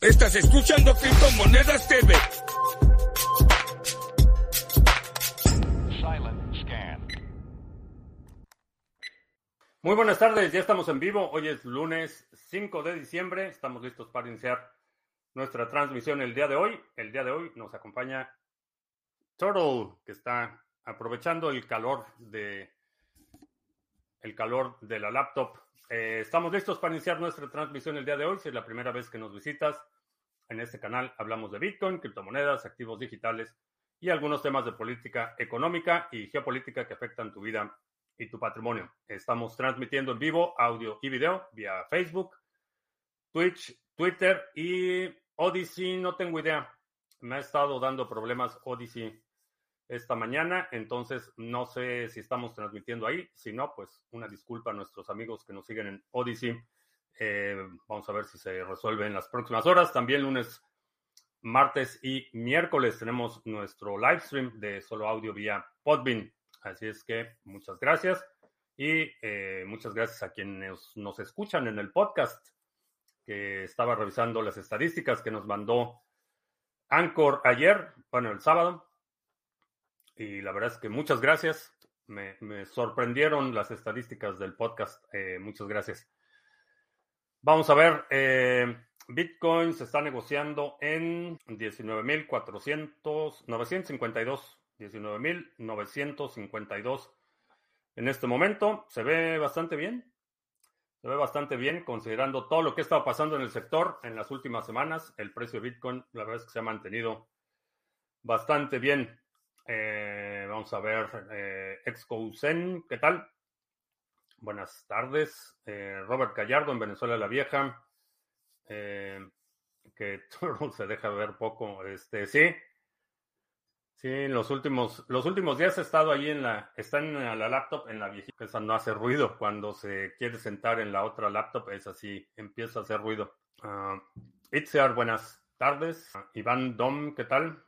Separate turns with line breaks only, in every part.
Estás escuchando Criptomonedas TV.
Silent scan.
Muy buenas tardes, ya estamos en vivo. Hoy es lunes 5 de diciembre. Estamos listos para iniciar nuestra transmisión el día de hoy. El día de hoy nos acompaña Turtle, que está aprovechando el calor de el calor de la laptop. Eh, estamos listos para iniciar nuestra transmisión el día de hoy. Si es la primera vez que nos visitas, en este canal hablamos de Bitcoin, criptomonedas, activos digitales y algunos temas de política económica y geopolítica que afectan tu vida y tu patrimonio. Estamos transmitiendo en vivo audio y video vía Facebook, Twitch, Twitter y Odyssey. No tengo idea. Me ha estado dando problemas Odyssey esta mañana, entonces no sé si estamos transmitiendo ahí. Si no, pues una disculpa a nuestros amigos que nos siguen en Odyssey. Eh, vamos a ver si se resuelve en las próximas horas. También lunes, martes y miércoles tenemos nuestro live stream de solo audio vía Podbean. Así es que muchas gracias y eh, muchas gracias a quienes nos escuchan en el podcast, que estaba revisando las estadísticas que nos mandó Anchor ayer, bueno, el sábado. Y la verdad es que muchas gracias. Me, sorprendieron las estadísticas del podcast. Eh, muchas gracias. Vamos a ver. Eh, Bitcoin se está negociando en 19.400, 952. 19.952 en este momento. Se ve bastante bien. Se ve bastante bien considerando todo lo que ha estado pasando en el sector en las últimas semanas. El precio de Bitcoin, la verdad es que se ha mantenido bastante bien. Eh, vamos a ver, eh, Excousen, ¿qué tal? Buenas tardes. Eh, Robert Gallardo en Venezuela la Vieja. Que se deja ver poco. Este, sí. Sí, en los últimos, los últimos días he estado ahí en la, está en la laptop, en la viejita, esa no hace ruido. Cuando se quiere sentar en la otra laptop, es así, empieza a hacer ruido. Uh, Itziar, buenas tardes. Uh, Iván Dom, ¿qué tal?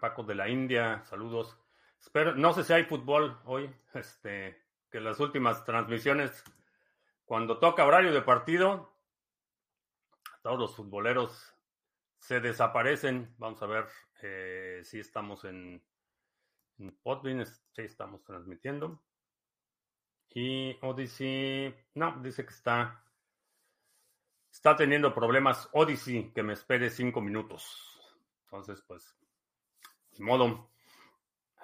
Paco de la India, saludos. Espero, no sé si hay fútbol hoy, este, que las últimas transmisiones, cuando toca horario de partido, todos los futboleros se desaparecen. Vamos a ver eh, si estamos en, en sí estamos transmitiendo. Y Odyssey, no, dice que está, está teniendo problemas Odyssey, que me espere cinco minutos. Entonces, pues, modo.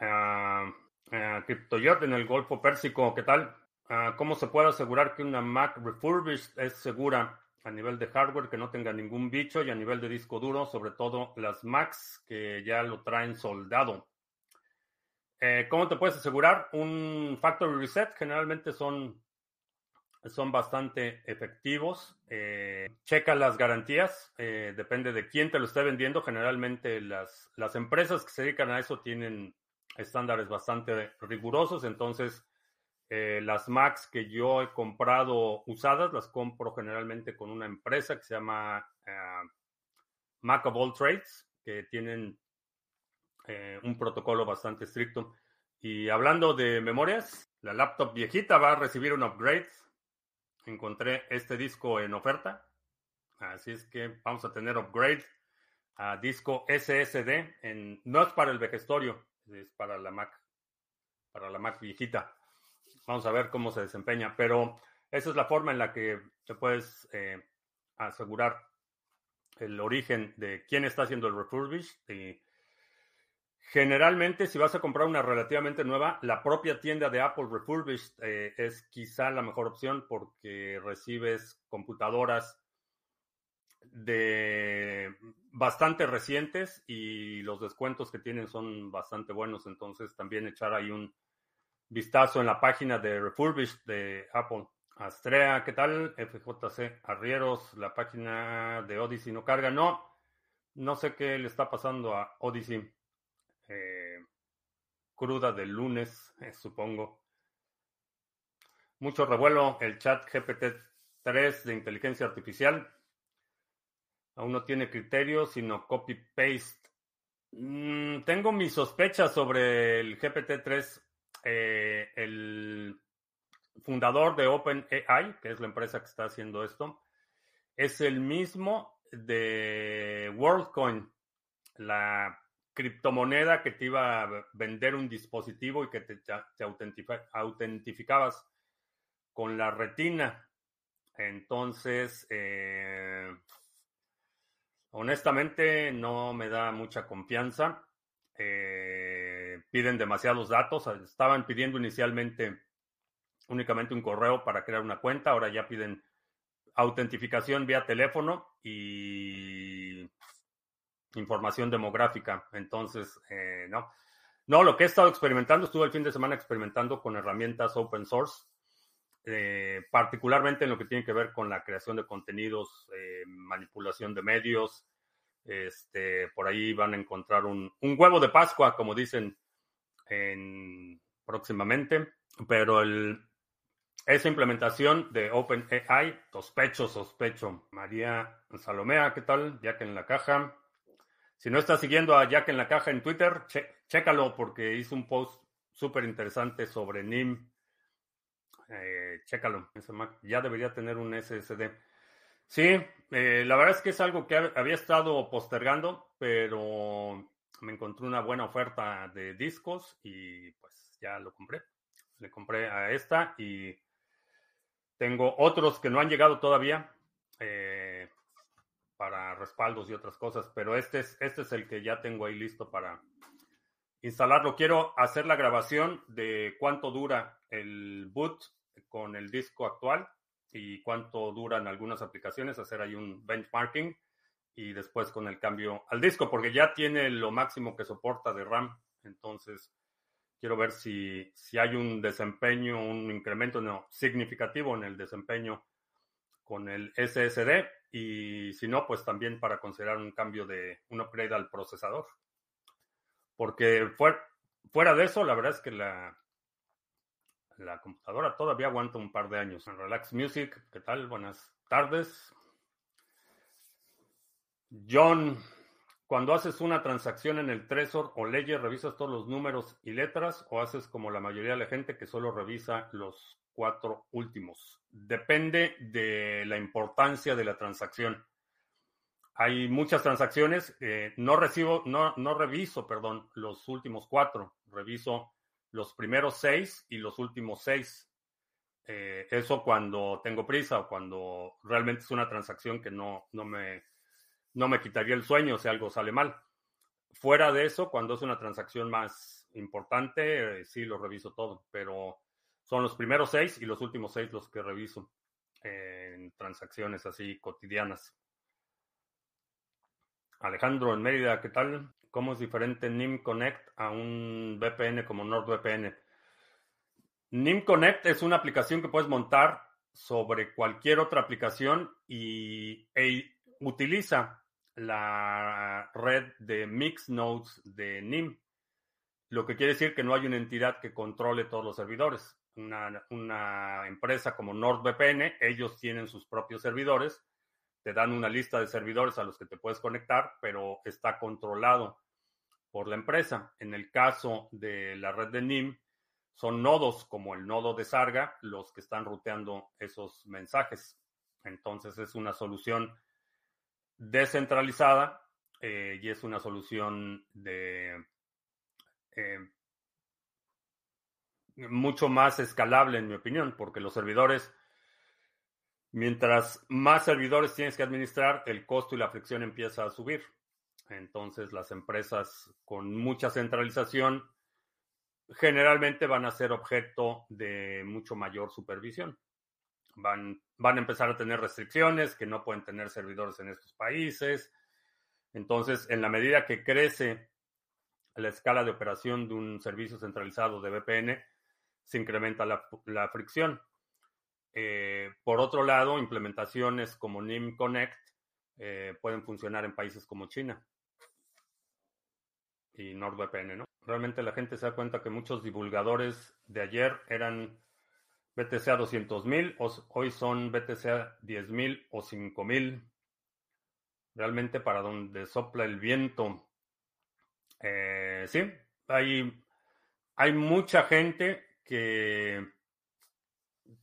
Uh, en el Golfo Pérsico, ¿qué tal? Uh, ¿Cómo se puede asegurar que una Mac refurbished es segura a nivel de hardware, que no tenga ningún bicho y a nivel de disco duro, sobre todo las Macs que ya lo traen soldado? Eh, ¿Cómo te puedes asegurar? Un factory reset generalmente son, son bastante efectivos. Eh, checa las garantías, eh, depende de quién te lo esté vendiendo. Generalmente las, las empresas que se dedican a eso tienen estándares bastante rigurosos, entonces eh, las Macs que yo he comprado usadas las compro generalmente con una empresa que se llama uh, Mac of All Trades, que tienen un protocolo bastante estricto. Y hablando de memorias, la laptop viejita va a recibir un upgrade. Encontré este disco en oferta, así es que vamos a tener upgrade a disco SSD. No es para el vejestorio, es para la Mac, para la Mac viejita. Vamos a ver cómo se desempeña, pero esa es la forma en la que te puedes eh, asegurar el origen de quién está haciendo el refurbish. Generalmente, si vas a comprar una relativamente nueva, la propia tienda de Apple refurbished eh, es quizá la mejor opción porque recibes computadoras de bastante recientes y los descuentos que tienen son bastante buenos. Entonces también echar ahí un vistazo en la página de Refurbished de Apple. Astrea, ¿qué tal? FJC Arrieros, la página de Odyssey no carga. No, no sé qué le está pasando a Odyssey. Eh, cruda del lunes, eh, supongo. Mucho revuelo el chat GPT-3 de inteligencia artificial. Aún no tiene criterio, sino copy-paste. Mm, tengo mis sospechas sobre el GPT-3. Eh, el fundador de OpenAI, que es la empresa que está haciendo esto, es el mismo de WorldCoin, la criptomoneda que te iba a vender un dispositivo y que te, te autentificabas con la retina. Entonces, eh, honestamente, no me da mucha confianza. Eh, piden demasiados datos. Estaban pidiendo inicialmente únicamente un correo para crear una cuenta. Ahora ya piden autentificación vía teléfono y información demográfica. Entonces, eh, no. No, lo que he estado experimentando, estuve el fin de semana experimentando con herramientas open source, eh, particularmente en lo que tiene que ver con la creación de contenidos, eh, manipulación de medios. Este, por ahí van a encontrar un, un huevo de Pascua, como dicen en, próximamente, pero el, esa implementación de OpenAI, sospecho, sospecho. María Salomea, ¿qué tal? Jack en la caja. Si no estás siguiendo a Jack en la caja en Twitter, chécalo porque hizo un post súper interesante sobre NIM. Eh, chécalo. ya debería tener un SSD. Sí, eh, la verdad es que es algo que había estado postergando, pero me encontré una buena oferta de discos y pues ya lo compré. Le compré a esta y tengo otros que no han llegado todavía eh, para respaldos y otras cosas, pero este es, este es el que ya tengo ahí listo para instalarlo. Quiero hacer la grabación de cuánto dura el boot con el disco actual y cuánto duran algunas aplicaciones, hacer ahí un benchmarking y después con el cambio al disco, porque ya tiene lo máximo que soporta de RAM. Entonces, Quiero ver si, si hay un desempeño, un incremento significativo en el desempeño con el SSD y si no, pues también para considerar un cambio de un upgrade al procesador. Porque fuera, fuera de eso, la verdad es que la, la computadora todavía aguanta un par de años. Relax Music, ¿qué tal? Buenas tardes. John cuando haces una transacción en el Trezor o Ledger, ¿revisas todos los números y letras o haces como la mayoría de la gente que solo revisa los cuatro últimos? Depende de la importancia de la transacción. Hay muchas transacciones, no recibo, no, no reviso, perdón, los últimos cuatro, reviso los primeros seis y los últimos seis. Eh, eso cuando tengo prisa o cuando realmente es una transacción que no, no me no me quitaría el sueño si algo sale mal. Fuera de eso, cuando es una transacción más importante, eh, sí lo reviso todo, pero son los primeros seis y los últimos seis los que reviso en transacciones así cotidianas. Alejandro en Mérida, ¿qué tal? ¿Cómo es diferente NIM Connect a un VPN como NordVPN? NIM Connect es una aplicación que puedes montar sobre cualquier otra aplicación y e utiliza la red de mix nodes de NIM, lo que quiere decir que no hay una entidad que controle todos los servidores. Una, empresa como NordVPN, ellos tienen sus propios servidores, te dan una lista de servidores a los que te puedes conectar, pero está controlado por la empresa. En el caso de la red de NIM, son nodos como el nodo de Sarga los que están ruteando esos mensajes. Entonces es una solución descentralizada eh, y es una solución de eh, mucho más escalable, en mi opinión, porque los servidores, mientras más servidores tienes que administrar, el costo y la fricción empieza a subir. Entonces, las empresas con mucha centralización generalmente van a ser objeto de mucho mayor supervisión van, van a empezar a tener restricciones, que no pueden tener servidores en estos países. Entonces, en la medida que crece la escala de operación de un servicio centralizado de VPN, se incrementa la, fricción. Eh, por otro lado, implementaciones como NIM Connect eh, pueden funcionar en países como China y NordVPN, ¿no? Realmente la gente se da cuenta que muchos divulgadores de ayer eran BTC a 200 mil, hoy son BTC a 10 mil o 5 mil. Realmente para donde sopla el viento. Eh, sí, hay, hay mucha gente que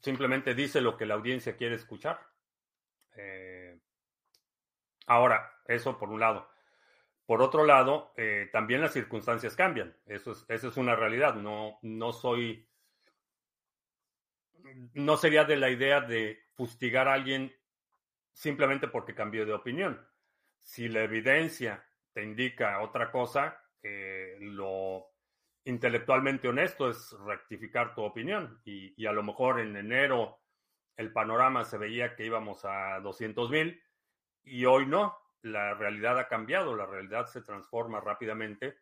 simplemente dice lo que la audiencia quiere escuchar. Eh, Ahora, eso por un lado. Por otro lado, eh, también las circunstancias cambian. Eso es, es una realidad. No, no soy. No sería de la idea de fustigar a alguien simplemente porque cambió de opinión. Si la evidencia te indica otra cosa, eh, lo intelectualmente honesto es rectificar tu opinión. Y, a lo mejor en enero el panorama se veía que íbamos a 200 mil y hoy no la realidad ha cambiado, la realidad se transforma rápidamente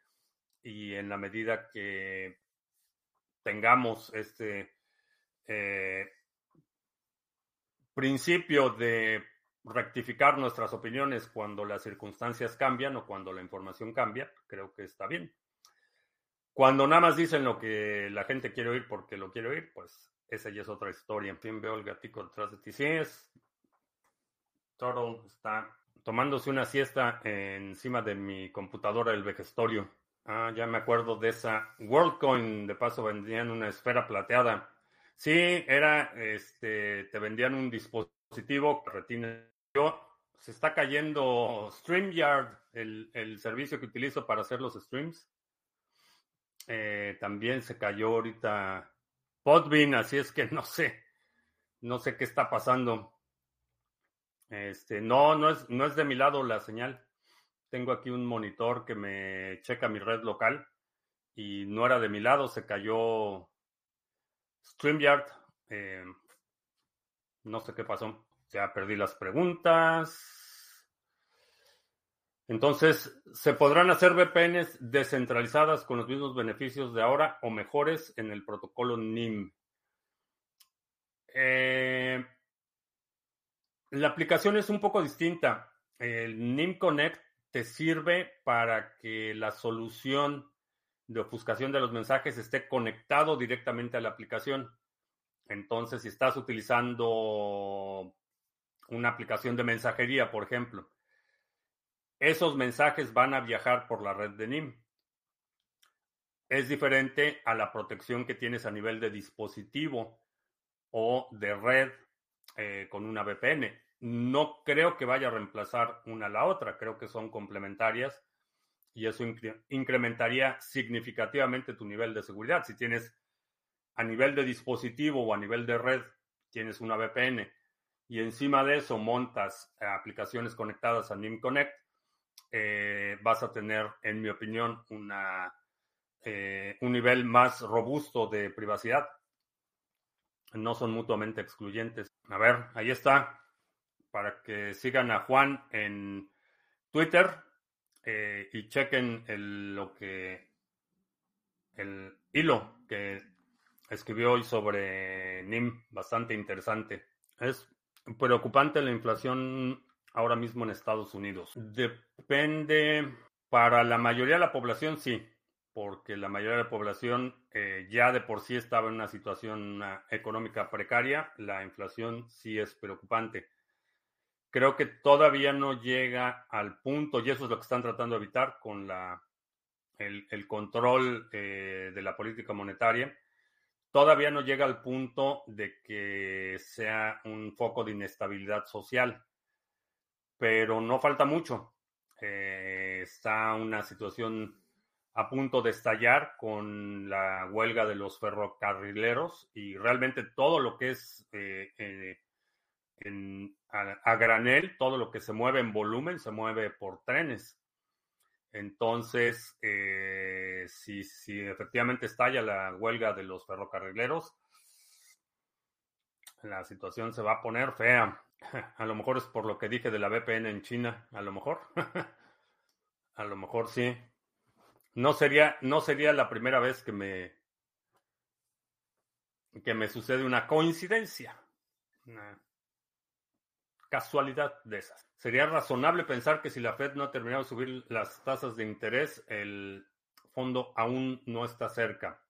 y en la medida que tengamos este eh, principio de rectificar nuestras opiniones cuando las circunstancias cambian o cuando la información cambia, creo que está bien. Cuando nada más dicen lo que la gente quiere oír porque lo quiere oír, pues esa ya es otra historia. En fin, veo el gatico detrás de ti. Sí, es. Turtle está tomándose una siesta encima de mi computadora del vejestorio. Ah, ya me acuerdo de esa WorldCoin. De paso vendían una esfera plateada. Sí, era, este, te vendían un dispositivo que retina. Se está cayendo StreamYard, el, el servicio que utilizo para hacer los streams. Eh, también se cayó ahorita Podbean, así es que no sé, no sé qué está pasando. Este, no, no es, no es de mi lado la señal. Tengo aquí un monitor que me checa mi red local y no era de mi lado, se cayó StreamYard. Eh, no sé qué pasó. Ya perdí las preguntas. Entonces, ¿se podrán hacer VPNs descentralizadas con los mismos beneficios de ahora o mejores en el protocolo NIM? Eh, la aplicación es un poco distinta. El NIM Connect te sirve para que la solución de ofuscación de los mensajes esté conectado directamente a la aplicación. Entonces, si estás utilizando una aplicación de mensajería, por ejemplo, esos mensajes van a viajar por la red de NIM. Es diferente a la protección que tienes a nivel de dispositivo o de red eh, con una VPN. No creo que vaya a reemplazar una a la otra, creo que son complementarias y eso incrementaría significativamente tu nivel de seguridad. Si tienes a nivel de dispositivo o a nivel de red, tienes una VPN y encima de eso montas aplicaciones conectadas a NIM Connect, eh, vas a tener, en mi opinión, una, eh, un nivel más robusto de privacidad no son mutuamente excluyentes. A ver, ahí está. Para que sigan a Juan en Twitter eh, y chequen el, lo que el hilo que escribió hoy sobre NIM, bastante interesante. Es preocupante la inflación ahora mismo en Estados Unidos. Depende, para la mayoría de la población sí, porque la mayoría de la población eh, ya de por sí estaba en una situación económica precaria, la inflación sí es preocupante. Creo que todavía no llega al punto, y eso es lo que están tratando de evitar con la, el, control eh, de la política monetaria, todavía no llega al punto de que sea un foco de inestabilidad social, pero no falta mucho. Eh, está una situación a punto de estallar con la huelga de los ferrocarrileros y realmente todo lo que es eh, eh, a, granel, todo lo que se mueve en volumen, se mueve por trenes. Entonces, si, si efectivamente estalla la huelga de los ferrocarrileros, la situación se va a poner fea. A lo mejor es por lo que dije de la VPN en China, a lo mejor. a lo mejor sí. No sería, no sería la primera vez que me, que me sucede una coincidencia, una casualidad de esas. Sería razonable pensar que si la Fed no ha terminado de subir las tasas de interés, el fondo aún no está cerca.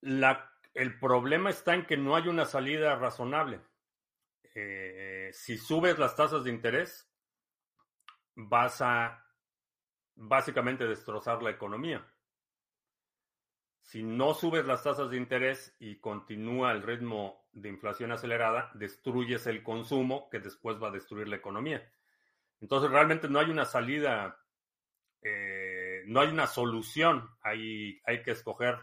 La, el problema está en que no hay una salida razonable. Eh, si subes las tasas de interés, vas a básicamente destrozar la economía. Si no subes las tasas de interés y continúa el ritmo de inflación acelerada, destruyes el consumo que después va a destruir la economía. Entonces realmente no hay una salida, eh, no hay una solución, hay, hay que escoger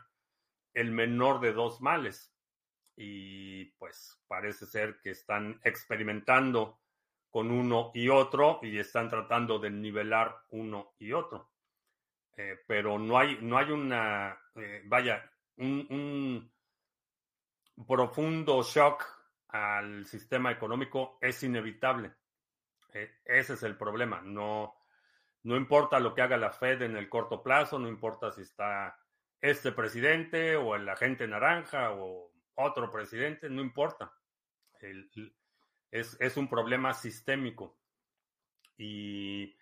el menor de dos males. Y pues parece ser que están experimentando con uno y otro y están tratando de nivelar uno y otro. Eh, pero no hay, no hay una, eh, vaya, un, profundo shock al sistema económico es inevitable. E, ese es el problema. No, no importa lo que haga la Fed en el corto plazo, no importa si está este presidente o el agente naranja o otro presidente, no importa. es, es, un problema sistémico. Y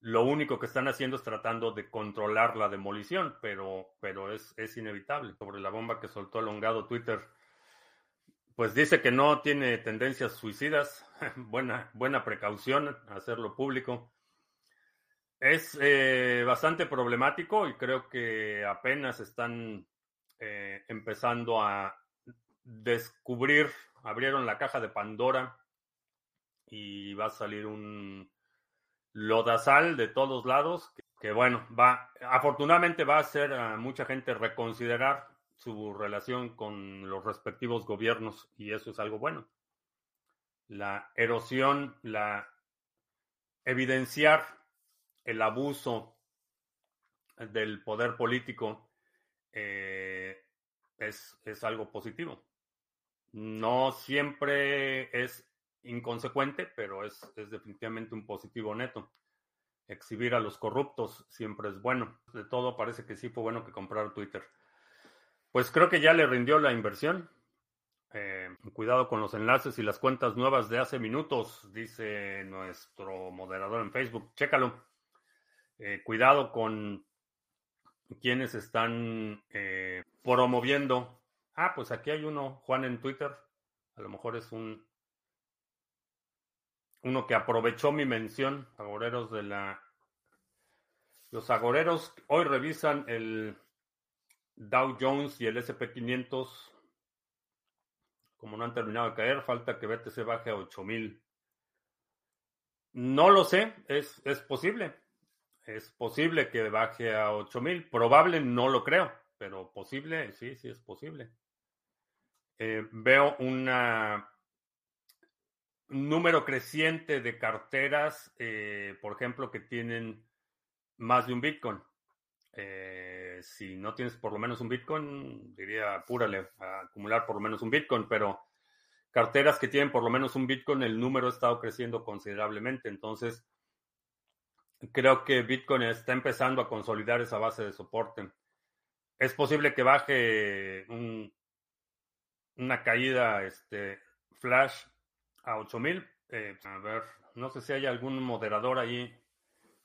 lo único que están haciendo es tratando de controlar la demolición, pero, pero es, es inevitable. Sobre la bomba que soltó Elongado Twitter, pues dice que no tiene tendencias suicidas. buena, buena precaución hacerlo público. Es eh, bastante problemático y creo que apenas están eh, empezando a descubrir, abrieron la caja de Pandora y va a salir un lodazal de todos lados, que, bueno, va, afortunadamente va a hacer a mucha gente reconsiderar su relación con los respectivos gobiernos y eso es algo bueno. La erosión, la evidenciar el abuso del poder político eh, es, es algo positivo. No siempre es inconsecuente, pero es, es definitivamente un positivo neto. Exhibir a los corruptos siempre es bueno. De todo parece que sí fue bueno que comprar Twitter. Pues creo que ya le rindió la inversión. Eh, cuidado con los enlaces y las cuentas nuevas de hace minutos, dice nuestro moderador en Facebook. Chécalo. Eh, cuidado con quienes están eh, promoviendo. Ah, pues aquí hay uno, Juan en Twitter. A lo mejor es un uno que aprovechó mi mención, agoreros de la... Los agoreros hoy revisan el Dow Jones y el SP500. Como no han terminado de caer, falta que BTC baje a 8000. No lo sé, es, es posible. Es posible que baje a 8000. Probable no lo creo, pero posible, sí, sí es posible. Eh, veo una número creciente de carteras, eh, por ejemplo, que tienen más de un Bitcoin. Eh, si no tienes por lo menos un Bitcoin, diría apúrale a acumular por lo menos un Bitcoin, pero carteras que tienen por lo menos un Bitcoin, el número ha estado creciendo considerablemente. Entonces, creo que Bitcoin está empezando a consolidar esa base de soporte. Es posible que baje una caída este, flash a 8000. Eh, a ver, no sé si hay algún moderador ahí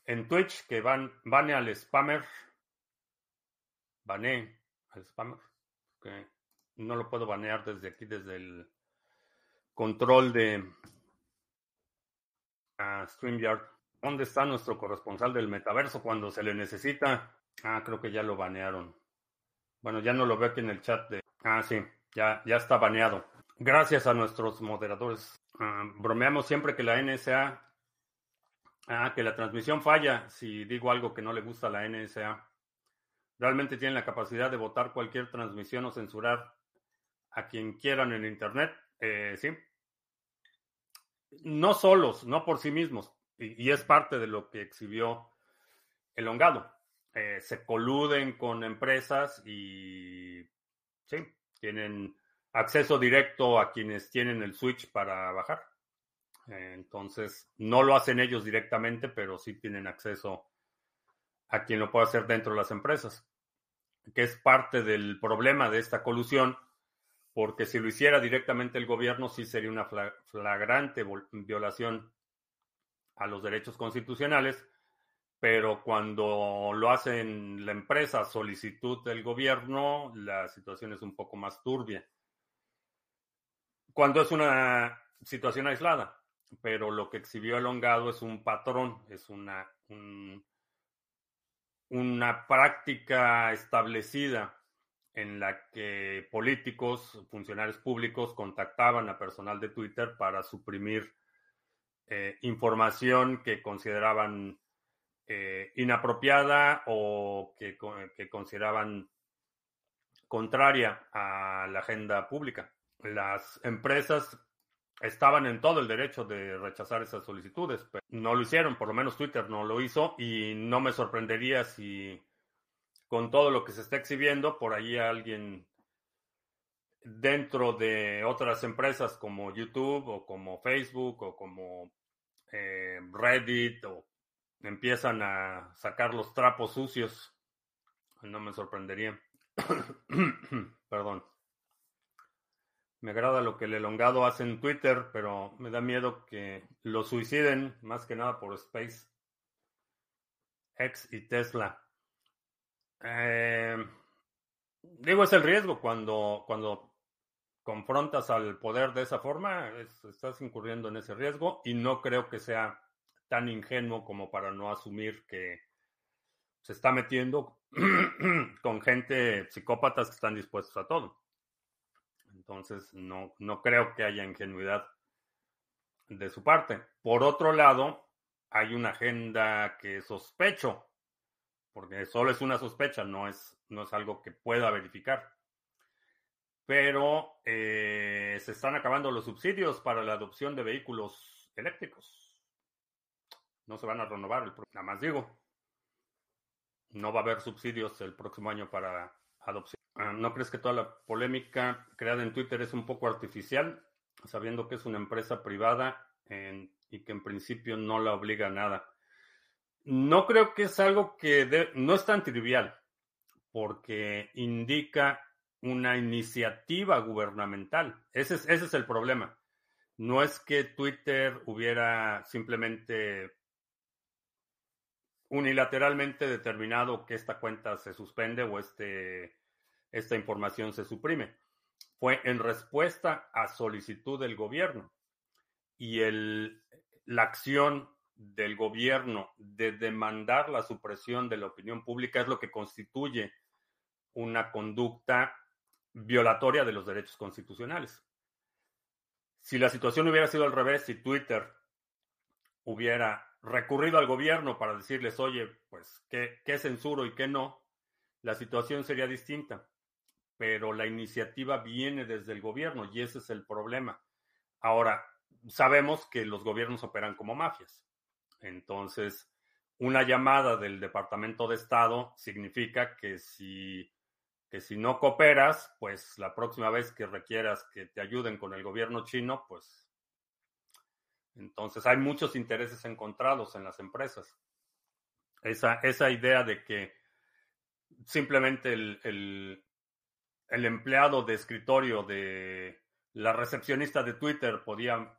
en Twitch que van, bane al spammer. Bane al spammer. Que no lo puedo banear desde aquí, desde el control de StreamYard. ¿Dónde está nuestro corresponsal del metaverso cuando se le necesita? Ah, creo que ya lo banearon. Bueno, ya no lo veo aquí en el chat de. Ah, sí, ya, ya está baneado. Gracias a nuestros moderadores. Ah, bromeamos siempre que la NSA, ah, que la transmisión falla si digo algo que no le gusta a la NSA. Realmente tienen la capacidad de votar cualquier transmisión o censurar a quien quieran en Internet. Eh, sí. No solos, no por sí mismos. Y, es parte de lo que exhibió el hongado. Eh, se coluden con empresas y sí, tienen acceso directo a quienes tienen el switch para bajar. Entonces, no lo hacen ellos directamente, pero sí tienen acceso a quien lo puede hacer dentro de las empresas, que es parte del problema de esta colusión, porque si lo hiciera directamente el gobierno, sí sería una flagrante violación a los derechos constitucionales, pero cuando lo hacen la empresa solicitud del gobierno, la situación es un poco más turbia. Cuando es una situación aislada, pero lo que exhibió Elongado es un patrón, es una, una práctica establecida en la que políticos, funcionarios públicos contactaban a personal de Twitter para suprimir eh, información que consideraban eh, inapropiada o que, que, consideraban contraria a la agenda pública. Las empresas estaban en todo el derecho de rechazar esas solicitudes, pero no lo hicieron, por lo menos Twitter no lo hizo y no me sorprendería si con todo lo que se está exhibiendo, por ahí alguien dentro de otras empresas como YouTube o como Facebook o como eh, Reddit o empiezan a sacar los trapos sucios. No me sorprendería. Perdón. Me agrada lo que el elongado hace en Twitter, pero me da miedo que lo suiciden, más que nada por Space X y Tesla. Eh, digo, es el riesgo cuando, cuando confrontas al poder de esa forma, estás incurriendo en ese riesgo y no creo que sea tan ingenuo como para no asumir que se está metiendo con gente psicópatas que están dispuestos a todo. Entonces, no, no creo que haya ingenuidad de su parte. Por otro lado, hay una agenda que sospecho porque solo es una sospecha, no es, no es algo que pueda verificar. Pero eh, se están acabando los subsidios para la adopción de vehículos eléctricos. No se van a renovar, el, nada más digo. No va a haber subsidios el próximo año para adopción. Ah, ¿No crees que toda la polémica creada en Twitter es un poco artificial, sabiendo que es una empresa privada y que en principio no la obliga a nada? No creo que es algo que no es tan trivial, porque indica una iniciativa gubernamental. Ese es, ese es el problema. No es que Twitter hubiera simplemente unilateralmente determinado que esta cuenta se suspende o este, esta información se suprime. Fue en respuesta a solicitud del gobierno. Y el, la acción del gobierno de demandar la supresión de la opinión pública es lo que constituye una conducta violatoria de los derechos constitucionales. Si la situación hubiera sido al revés, si Twitter hubiera recurrido al gobierno para decirles, oye, pues, ¿qué, qué censuro y qué no? La situación sería distinta. Pero la iniciativa viene desde el gobierno y ese es el problema. Ahora, sabemos que los gobiernos operan como mafias. Entonces, una llamada del Departamento de Estado significa que si, que si no cooperas, pues la próxima vez que requieras que te ayuden con el gobierno chino, pues entonces hay muchos intereses encontrados en las empresas. Esa, esa idea de que simplemente el, el, empleado de escritorio de la recepcionista de Twitter podía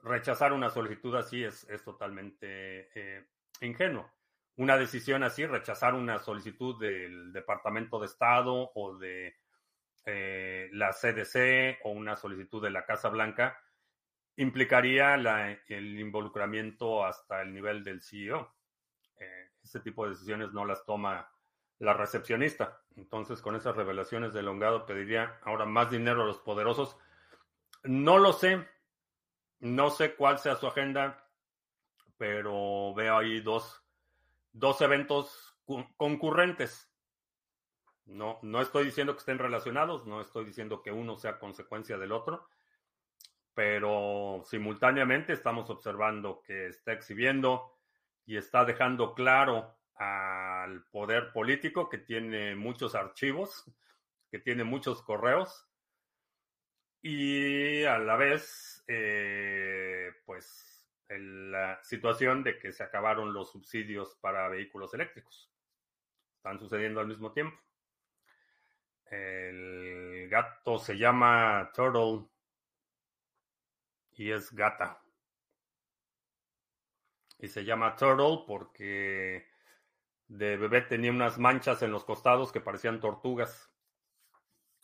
rechazar una solicitud así es, es totalmente eh, ingenuo. Una decisión así, rechazar una solicitud del Departamento de Estado o de eh, la CDC o una solicitud de la Casa Blanca, implicaría el involucramiento hasta el nivel del CEO. Eh, este tipo de decisiones no las toma la recepcionista. Entonces, con esas revelaciones de Longado, pediría ahora más dinero a los poderosos. No lo sé, no sé cuál sea su agenda, pero veo ahí dos, dos eventos concurrentes. No, no estoy diciendo que estén relacionados, no estoy diciendo que uno sea consecuencia del otro, pero simultáneamente estamos observando que está exhibiendo y está dejando claro al poder político que tiene muchos archivos, que tiene muchos correos y a la vez eh, pues la situación de que se acabaron los subsidios para vehículos eléctricos. Están sucediendo al mismo tiempo. El gato se llama Turtle y es gata. Y se llama Turtle porque de bebé tenía unas manchas en los costados que parecían tortugas.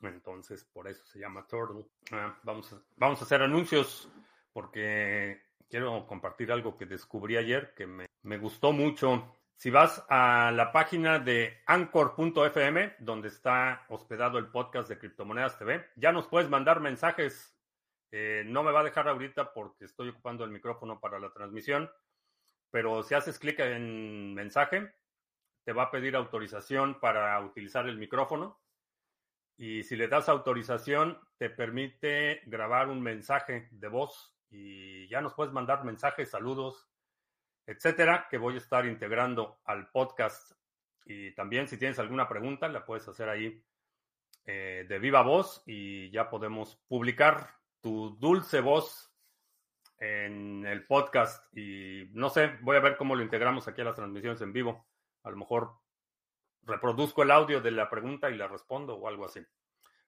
Entonces, por eso se llama Turtle. Ah, vamos, vamos a hacer anuncios porque quiero compartir algo que descubrí ayer que me, gustó mucho. Si vas a la página de anchor.fm, donde está hospedado el podcast de Criptomonedas TV, ya nos puedes mandar mensajes. Eh, no me va a dejar ahorita porque estoy ocupando el micrófono para la transmisión, pero si haces clic en mensaje, te va a pedir autorización para utilizar el micrófono. Y si le das autorización, te permite grabar un mensaje de voz y ya nos puedes mandar mensajes, saludos, etcétera, que voy a estar integrando al podcast. Y también si tienes alguna pregunta, la puedes hacer ahí eh, de viva voz y ya podemos publicar tu dulce voz en el podcast. Y no sé, voy a ver cómo lo integramos aquí a las transmisiones en vivo. A lo mejor reproduzco el audio de la pregunta y la respondo o algo así.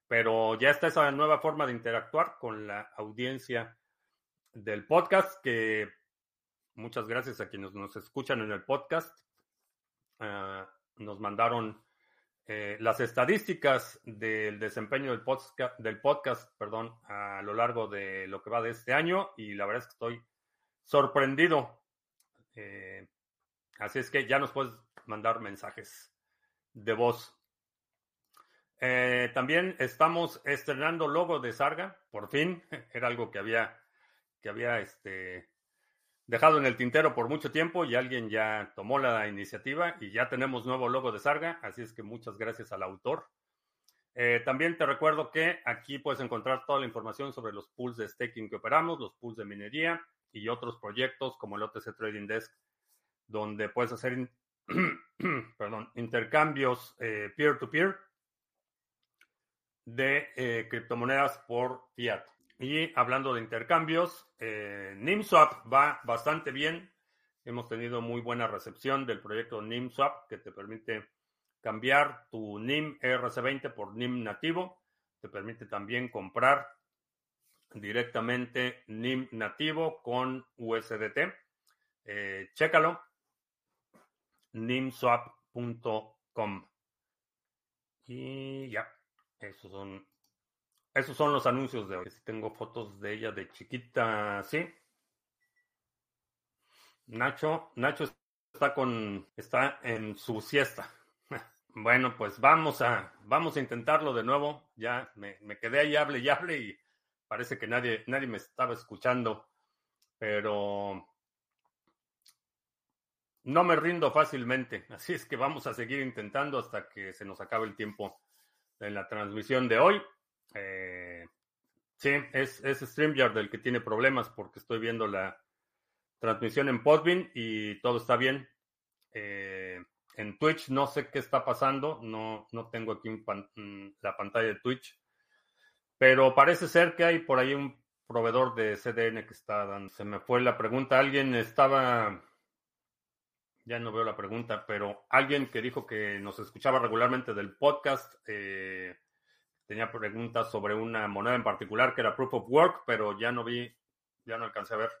Pero ya está esa nueva forma de interactuar con la audiencia del podcast que Muchas gracias a quienes nos escuchan en el podcast. Ah, nos mandaron eh, las estadísticas del desempeño del podcast, del podcast perdón, a lo largo de lo que va de este año y la verdad es que estoy sorprendido. Eh, así es que ya nos puedes mandar mensajes de voz. Eh, también estamos estrenando logo de Sarga, por fin. Era algo que había, que había este, dejado en el tintero por mucho tiempo y alguien ya tomó la iniciativa y ya tenemos nuevo logo de Sarga, así es que muchas gracias al autor. Eh, también te recuerdo que aquí puedes encontrar toda la información sobre los pools de staking que operamos, los pools de minería y otros proyectos como el OTC Trading Desk, donde puedes hacer perdón, intercambios eh, peer-to-peer de eh, criptomonedas por fiat. Y hablando de intercambios, eh, NIMSwap va bastante bien. Hemos tenido muy buena recepción del proyecto NIMSwap que te permite cambiar tu NIM ERC20 por NIM nativo. Te permite también comprar directamente NIM nativo con USDT. Eh, chécalo. nimswap.com. Y ya, esos son esos son los anuncios de hoy. Si tengo fotos de ella de chiquita, sí. Nacho, Nacho está con, está en su siesta. Bueno, pues vamos a, vamos a intentarlo de nuevo. Ya me, me quedé ahí, hable y hable y parece que nadie, nadie me estaba escuchando. Pero no me rindo fácilmente. Así es que vamos a seguir intentando hasta que se nos acabe el tiempo en la transmisión de hoy. Eh, sí, es, es StreamYard el que tiene problemas porque estoy viendo la transmisión en Podbean y todo está bien. Eh, en Twitch no sé qué está pasando, no, no tengo aquí mm, la pantalla de Twitch, pero parece ser que hay por ahí un proveedor de CDN que está dando. Se me fue la pregunta, alguien estaba, ya no veo la pregunta, pero alguien que dijo que nos escuchaba regularmente del podcast, eh, tenía preguntas sobre una moneda en particular que era Proof of Work, pero ya no vi, ya no alcancé a ver.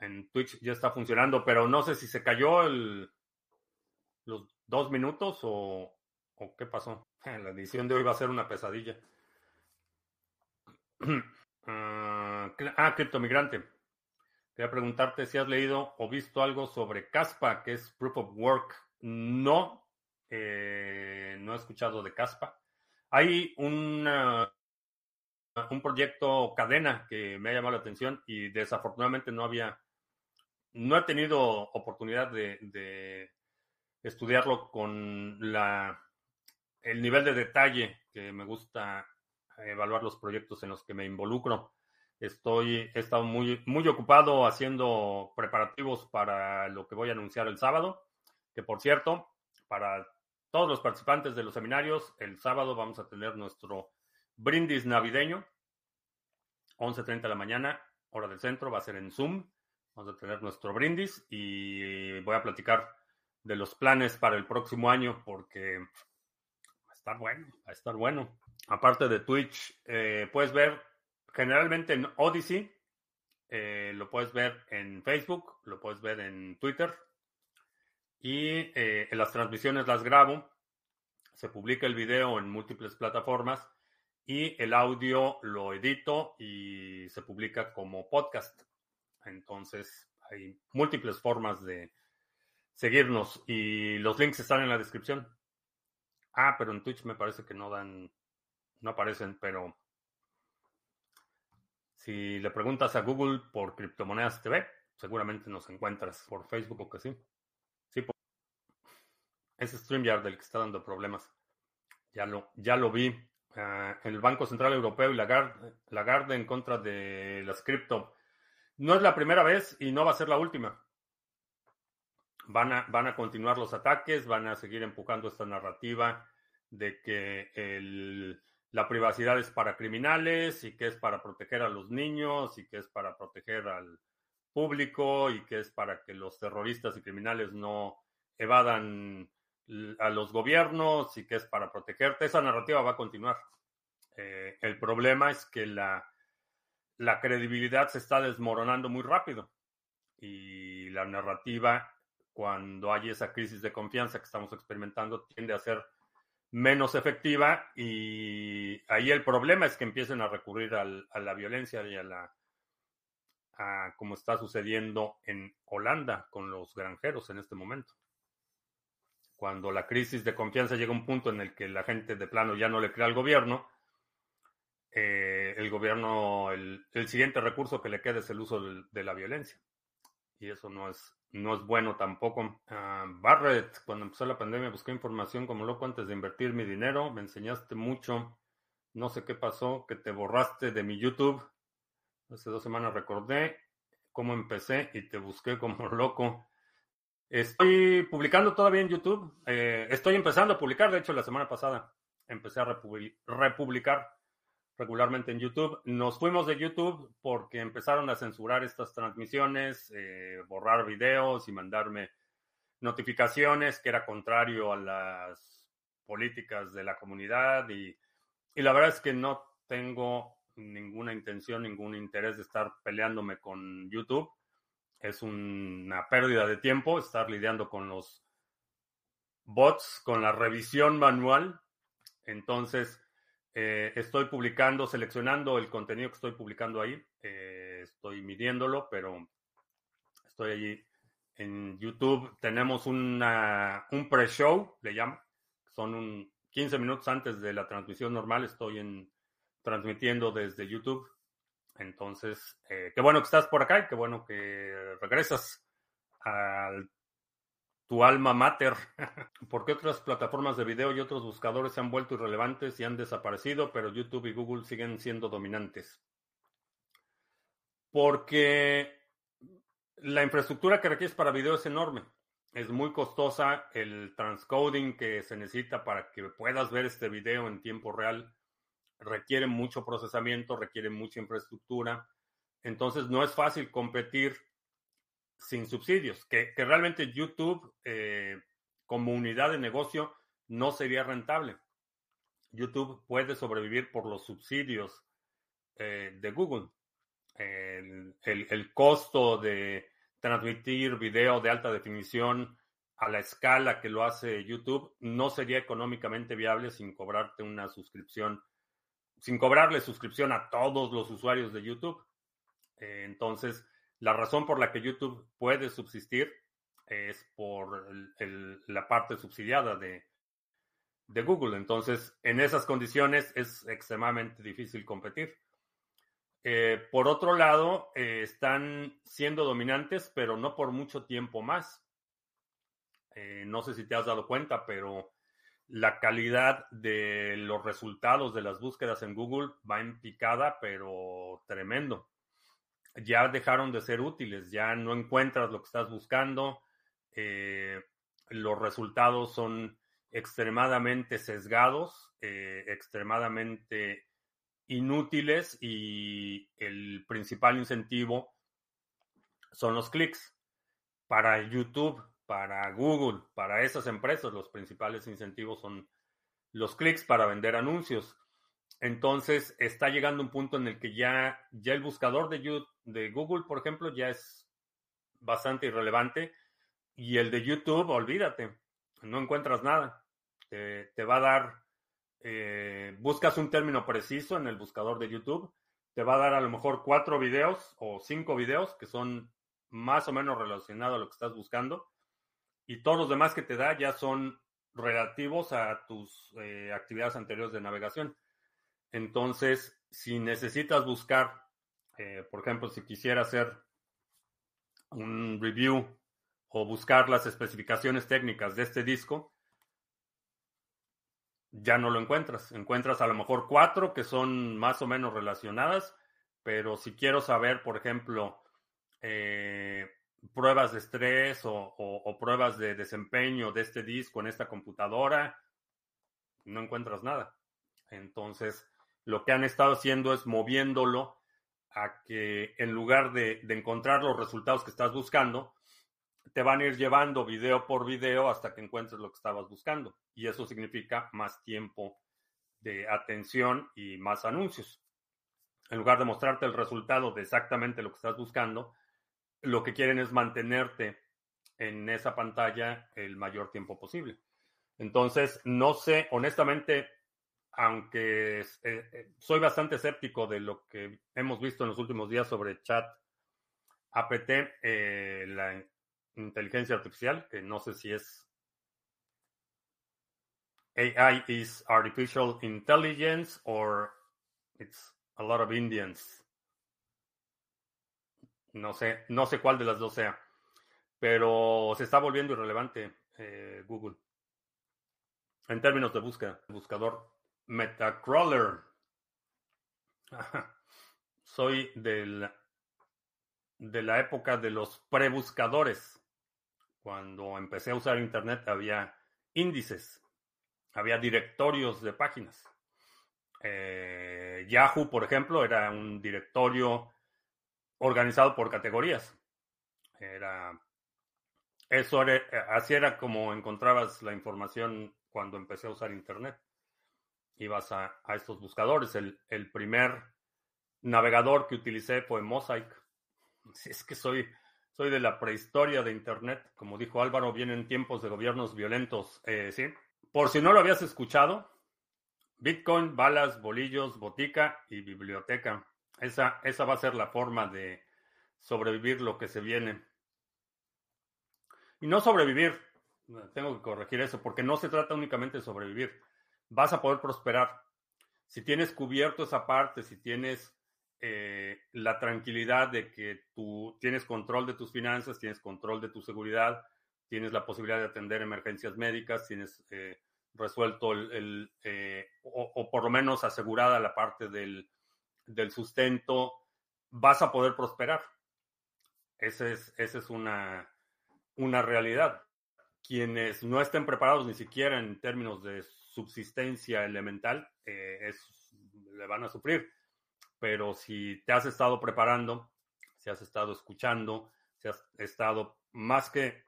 En Twitch ya está funcionando, pero no sé si se cayó el, los dos minutos o, qué pasó. La edición de hoy va a ser una pesadilla. ah, ah criptomigrante. Quería preguntarte si has leído o visto algo sobre Caspa, que es Proof of Work. No, eh, no he escuchado de Caspa. Hay un proyecto cadena que me ha llamado la atención y desafortunadamente no había, no he tenido oportunidad de, estudiarlo con la, el nivel de detalle que me gusta evaluar los proyectos en los que me involucro. Estoy, he estado muy, muy ocupado haciendo preparativos para lo que voy a anunciar el sábado, que por cierto, para todos los participantes de los seminarios, el sábado vamos a tener nuestro brindis navideño, 11.30 de la mañana, hora del centro, va a ser en Zoom. Vamos a tener nuestro brindis y voy a platicar de los planes para el próximo año porque va a estar bueno, va a estar bueno. Aparte de Twitch, eh, puedes ver generalmente en Odyssey, eh, lo puedes ver en Facebook, lo puedes ver en Twitter, y eh, las transmisiones las grabo, se publica el video en múltiples plataformas y el audio lo edito y se publica como podcast. Entonces hay múltiples formas de, seguirnos y los links están en la descripción. Ah, pero en Twitch me parece que no dan, no aparecen, pero si le preguntas a Google por Criptomonedas TV, seguramente nos encuentras por Facebook o que. Sí, es StreamYard el que está dando problemas. Ya lo, ya lo vi. Ah, el Banco Central Europeo y Lagarde, Lagarde en contra de las cripto. No es la primera vez y no va a ser la última. Van a, van a continuar los ataques, van a seguir empujando esta narrativa de que el, la privacidad es para criminales y que es para proteger a los niños y que es para proteger al público y que es para que los terroristas y criminales no evadan a los gobiernos y que es para protegerte. Esa narrativa va a continuar. Eh, el problema es que la, la credibilidad se está desmoronando muy rápido y la narrativa, cuando hay esa crisis de confianza que estamos experimentando, tiende a ser menos efectiva y ahí el problema es que empiecen a recurrir a la violencia y a la a como está sucediendo en Holanda con los granjeros en este momento. Cuando la crisis de confianza llega a un punto en el que la gente de plano ya no le cree al gobierno, eh, el gobierno, el, siguiente recurso que le queda es el uso de, de la violencia. Y eso no es, no es bueno tampoco. Uh, Barrett, cuando empezó la pandemia, busqué información como loco antes de invertir mi dinero. Me enseñaste mucho. No sé qué pasó, que te borraste de mi YouTube. Hace dos semanas recordé cómo empecé y te busqué como loco. Estoy publicando todavía en YouTube. Eh, estoy empezando a publicar, de hecho, la semana pasada empecé a republicar regularmente en YouTube. Nos fuimos de YouTube porque empezaron a censurar estas transmisiones, eh, borrar videos y mandarme notificaciones que era contrario a las políticas de la comunidad y, y la verdad es que no tengo ninguna intención, ningún interés de estar peleándome con YouTube. Es una pérdida de tiempo estar lidiando con los bots, con la revisión manual. Entonces, eh, estoy publicando, seleccionando el contenido que estoy publicando ahí. Eh, estoy midiéndolo, pero estoy allí en YouTube. Tenemos una, un pre-show, le llamo. Son un 15 minutos antes de la transmisión normal. Estoy en, transmitiendo desde YouTube. Entonces, eh, qué bueno que estás por acá y qué bueno que regresas al tu alma mater. ¿Por qué otras plataformas de video y otros buscadores se han vuelto irrelevantes y han desaparecido, pero YouTube y Google siguen siendo dominantes? Porque la infraestructura que requieres para video es enorme. Es muy costosa el transcoding que se necesita para que puedas ver este video en tiempo real. Requiere mucho procesamiento, requiere mucha infraestructura. Entonces no es fácil competir sin subsidios, que, realmente YouTube eh, como unidad de negocio no sería rentable. YouTube puede sobrevivir por los subsidios eh, de Google. El, el, costo de transmitir video de alta definición a la escala que lo hace YouTube no sería económicamente viable sin cobrarte una suscripción, sin cobrarle suscripción a todos los usuarios de YouTube. Eh, entonces, la razón por la que YouTube puede subsistir es por la parte subsidiada de, Google. Entonces, en esas condiciones es extremadamente difícil competir. Eh, por otro lado, eh, están siendo dominantes, pero no por mucho tiempo más. No sé si te has dado cuenta, pero la calidad de los resultados de las búsquedas en Google va en picada, pero tremendo ya dejaron de ser útiles, ya no encuentras lo que estás buscando, eh, los resultados son extremadamente sesgados, eh, extremadamente inútiles y el principal incentivo son los clics. Para YouTube, para Google, para esas empresas, los principales incentivos son los clics para vender anuncios. Entonces está llegando un punto en el que ya, ya el buscador de, de Google, por ejemplo, ya es bastante irrelevante. Y el de YouTube, olvídate, no encuentras nada. Te, va a dar, eh, buscas un término preciso en el buscador de YouTube, te va a dar a lo mejor cuatro videos o cinco videos que son más o menos relacionados a lo que estás buscando. Y todos los demás que te da ya son relativos a tus eh, actividades anteriores de navegación. Entonces, si necesitas buscar, eh, por ejemplo, si quisiera hacer un review o buscar las especificaciones técnicas de este disco, ya no lo encuentras. Encuentras a lo mejor cuatro que son más o menos relacionadas, pero si quiero saber, por ejemplo, eh, pruebas de estrés o, pruebas de desempeño de este disco en esta computadora, no encuentras nada. Entonces, lo que han estado haciendo es moviéndolo a que en lugar de, encontrar los resultados que estás buscando, te van a ir llevando video por video hasta que encuentres lo que estabas buscando. Y eso significa más tiempo de atención y más anuncios. En lugar de mostrarte el resultado de exactamente lo que estás buscando, lo que quieren es mantenerte en esa pantalla el mayor tiempo posible. Entonces, no sé, honestamente, aunque eh, eh, soy bastante escéptico de lo que hemos visto en los últimos días sobre chat APT, eh, la inteligencia artificial, que no sé si es AI is artificial intelligence or it's a lot of Indians. No sé, no sé cuál de las dos sea, pero se está volviendo irrelevante eh, Google. En términos de búsqueda, buscador Metacrawler. Soy del, de la época de los prebuscadores. Cuando empecé a usar Internet había índices, había directorios de páginas. Eh, Yahoo, por ejemplo, era un directorio organizado por categorías. Era eso así era como encontrabas la información cuando empecé a usar internet. Ibas a, estos buscadores. El, el, primer navegador que utilicé fue Mosaic. Si es que soy, soy de la prehistoria de internet. Como dijo Álvaro, vienen tiempos de gobiernos violentos. Eh, sí. Por si no lo habías escuchado, Bitcoin, balas, bolillos, botica y biblioteca. Esa, esa va a ser la forma de sobrevivir lo que se viene. Y no sobrevivir, tengo que corregir eso, porque no se trata únicamente de sobrevivir. Vas a poder prosperar. Si tienes cubierto esa parte, si tienes eh, la tranquilidad de que tú tienes control de tus finanzas, tienes control de tu seguridad, tienes la posibilidad de atender emergencias médicas, tienes eh, resuelto el, eh, o, por lo menos asegurada la parte del, del sustento, vas a poder prosperar. Esa es, esa es una, una realidad. Quienes no estén preparados ni siquiera en términos de subsistencia elemental, eh, es, le van a sufrir. Pero si te has estado preparando, si has estado escuchando, si has estado más que,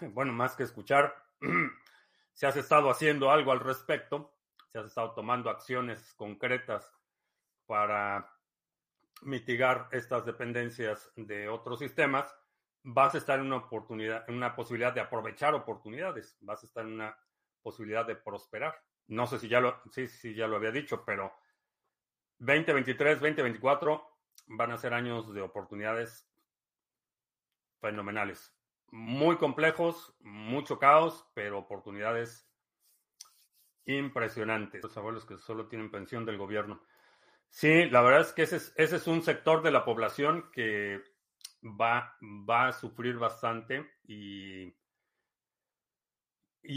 bueno, más que escuchar, si has estado haciendo algo al respecto, si has estado tomando acciones concretas para mitigar estas dependencias de otros sistemas, vas a estar en una oportunidad, en una posibilidad de aprovechar oportunidades, vas a estar en una posibilidad de prosperar. No sé si ya lo, sí, sí, ya lo había dicho, pero 2023, 2024 van a ser años de oportunidades fenomenales. Muy complejos, mucho caos, pero oportunidades impresionantes. Los abuelos que solo tienen pensión del gobierno. Sí, la verdad es que ese es, un sector de la población que va, a sufrir bastante y,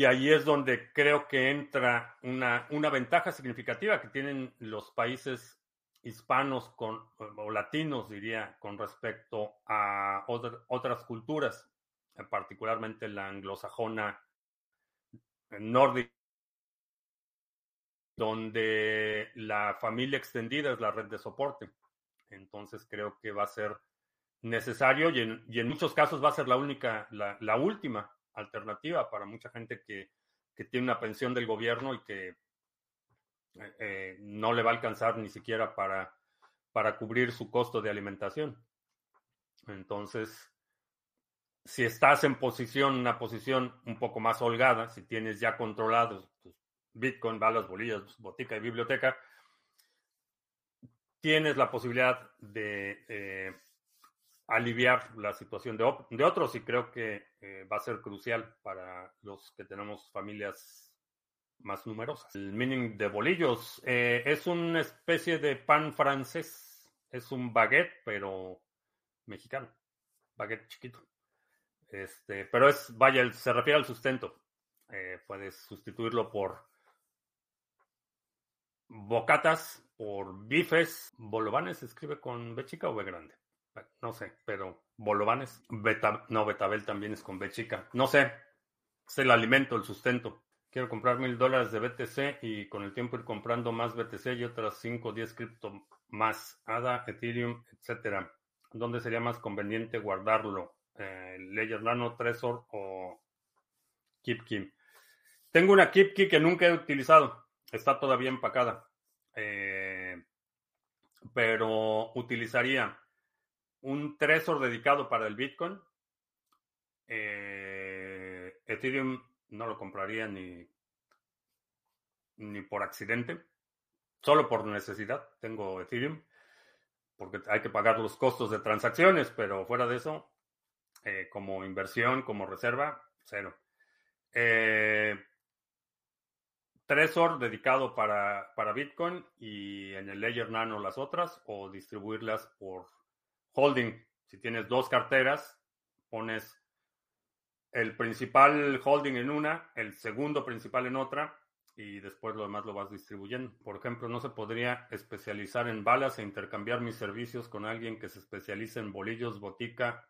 ahí es donde creo que entra una, ventaja significativa que tienen los países hispanos con, o latinos, diría, con respecto a otras culturas, particularmente la anglosajona nórdica donde la familia extendida es la red de soporte. Entonces creo que va a ser necesario y en, muchos casos va a ser la única, la, última alternativa para mucha gente que, tiene una pensión del gobierno y que eh, eh, no le va a alcanzar ni siquiera para, para cubrir su costo de alimentación. Entonces, si estás en posición, una posición un poco más holgada, si tienes ya controlados Bitcoin, balas, bolillas, botica y biblioteca, tienes la posibilidad de eh, aliviar la situación de, de otros y creo que eh, va a ser crucial para los que tenemos familias más numerosas. El meaning de bolillos eh, es una especie de pan francés, es un baguette, pero mexicano, baguette chiquito. Este, pero es, vaya, se refiere al sustento. Puedes sustituirlo por bocatas, por bifes. Bolovanes se escribe con B chica o B grande no sé, pero bolovanes, beta, no, betabel también es con B chica. No sé, es el alimento, el sustento. Quiero comprar mil dólares de BTC y con el tiempo ir comprando más BTC y otras 5 o 10 cripto más, ADA, Ethereum, etcétera. ¿Dónde sería más conveniente guardarlo? Eh, ¿Ledger Nano, Trezor o KeepKey? Tengo una KeepKey que nunca he utilizado. Está todavía empacada. Eh, pero utilizaría un Trezor dedicado para el Bitcoin. Eh, Ethereum no lo compraría ni, ni por accidente, solo por necesidad. Tengo Ethereum porque hay que pagar los costos de transacciones, pero fuera de eso, eh, como inversión, como reserva, cero. Eh, Trezor dedicado para, para Bitcoin y en el Ledger Nano las otras o distribuirlas por holding. Si tienes dos carteras, pones el principal holding en una, el segundo principal en otra y después lo demás lo vas distribuyendo. Por ejemplo, no se podría especializar en balas e intercambiar mis servicios con alguien que se especialice en bolillos, botica,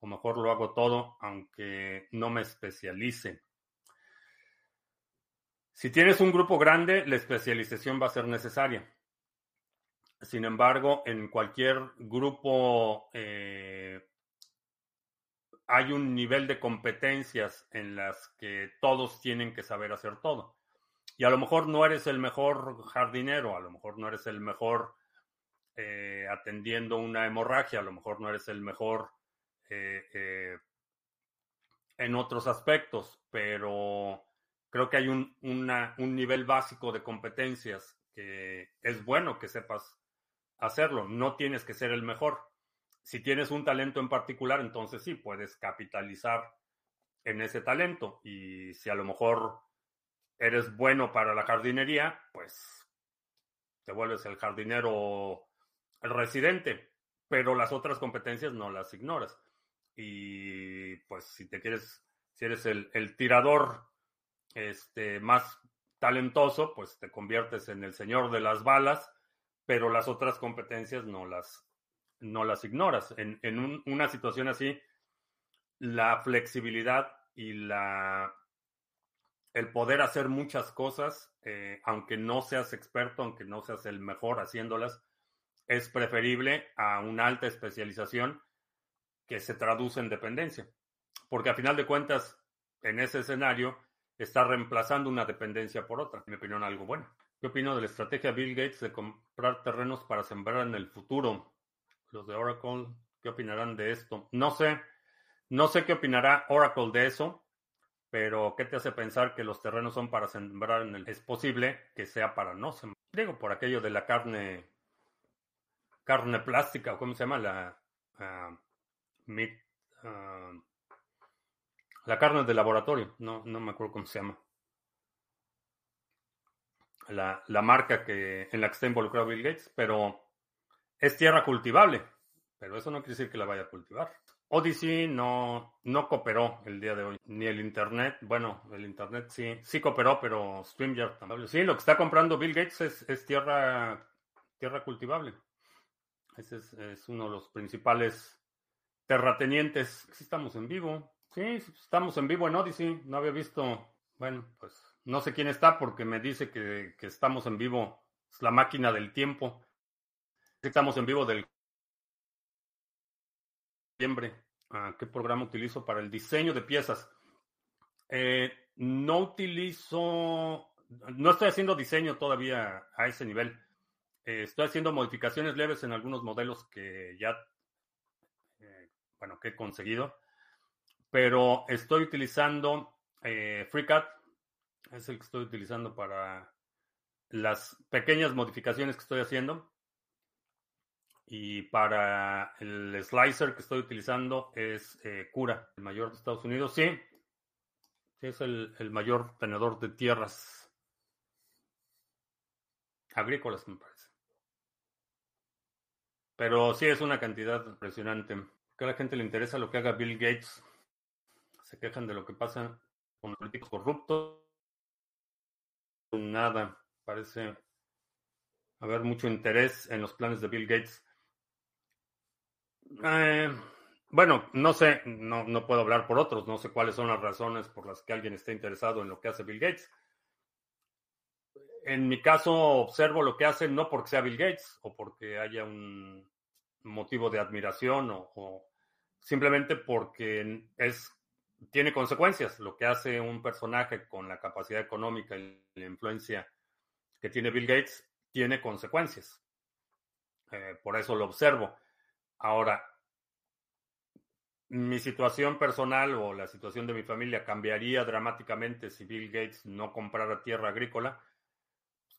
o mejor lo hago todo, aunque no me especialice. Si tienes un grupo grande, la especialización va a ser necesaria. Sin embargo, en cualquier grupo eh, hay un nivel de competencias en las que todos tienen que saber hacer todo. Y a lo mejor no eres el mejor jardinero, a lo mejor no eres el mejor eh, atendiendo una hemorragia, a lo mejor no eres el mejor eh, en otros aspectos, pero creo que hay un, un nivel básico de competencias que es bueno que sepas hacerlo. No tienes que ser el mejor. Si tienes un talento en particular, entonces sí, puedes capitalizar en ese talento. Y si a lo mejor eres bueno para la jardinería, pues te vuelves el jardinero residente, pero las otras competencias no las ignoras. Y pues si te quieres, si eres el tirador este, más talentoso, pues te conviertes en el señor de las balas pero las otras competencias no las, no las ignoras. En, una situación así, la flexibilidad y la, el poder hacer muchas cosas, eh, aunque no seas experto, aunque no seas el mejor haciéndolas, es preferible a una alta especialización que se traduce en dependencia. Porque a final de cuentas, en ese escenario, está reemplazando una dependencia por otra. En mi opinión, algo bueno. ¿Qué opino de la estrategia Bill Gates de comprar terrenos para sembrar en el futuro? Los de Oracle, ¿qué opinarán de esto? No sé, no sé qué opinará Oracle de eso, pero ¿qué te hace pensar que los terrenos son para sembrar en el... Es posible que sea para no sembrar. Digo, por aquello de la carne, carne plástica, o cómo se llama, la uh, la carne de laboratorio, no, no me acuerdo cómo se llama la, marca que, en la que está involucrado Bill Gates, pero es tierra cultivable, pero eso no quiere decir que la vaya a cultivar. Odyssey no, no cooperó el día de hoy, ni el Internet, bueno, el Internet sí, sí cooperó, pero StreamYard también. Sí, lo que está comprando Bill Gates es, tierra, tierra cultivable. Ese es, uno de los principales terratenientes. Sí, estamos en vivo. Sí, estamos en vivo en Odyssey. No había visto. Bueno, pues no sé quién está porque me dice que, estamos en vivo. Es la máquina del tiempo. Estamos en vivo del noviembre. Ah, ¿Qué programa utilizo para el diseño de piezas? Eh, no utilizo, no estoy haciendo diseño todavía a ese nivel. Eh, estoy haciendo modificaciones leves en algunos modelos que ya, eh, bueno, que he conseguido. Pero estoy utilizando FreeCAD es el que estoy utilizando para las pequeñas modificaciones que estoy haciendo. Y para el slicer que estoy utilizando es eh, Cura, el mayor de Estados Unidos. Sí es el, el mayor tenedor de tierras agrícolas, me parece. Pero sí es una cantidad impresionante. Que a la gente le interesa lo que haga Bill Gates. Se quejan de lo que pasa con políticos corruptos. Nada, parece haber mucho interés en los planes de Bill Gates. Eh, bueno, no sé, no, no puedo hablar por otros, no sé cuáles son las razones por las que alguien esté interesado en lo que hace Bill Gates. En mi caso, observo lo que hace no porque sea Bill Gates o porque haya un motivo de admiración o, o simplemente porque es tiene consecuencias. Lo que hace un personaje con la capacidad económica y la influencia que tiene Bill Gates tiene consecuencias. Eh, por eso lo observo. Ahora, mi situación personal o la situación de mi familia cambiaría dramáticamente si Bill Gates no comprara tierra agrícola.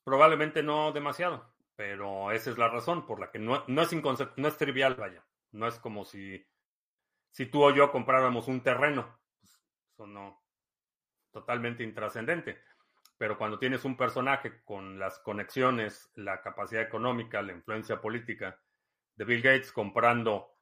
Probablemente no demasiado, pero esa es la razón por la que no, no, es, no es trivial, vaya. No es como si, si tú o yo compráramos un terreno. No, totalmente intrascendente. Pero cuando tienes un personaje con las conexiones, la capacidad económica, la influencia política de Bill Gates comprando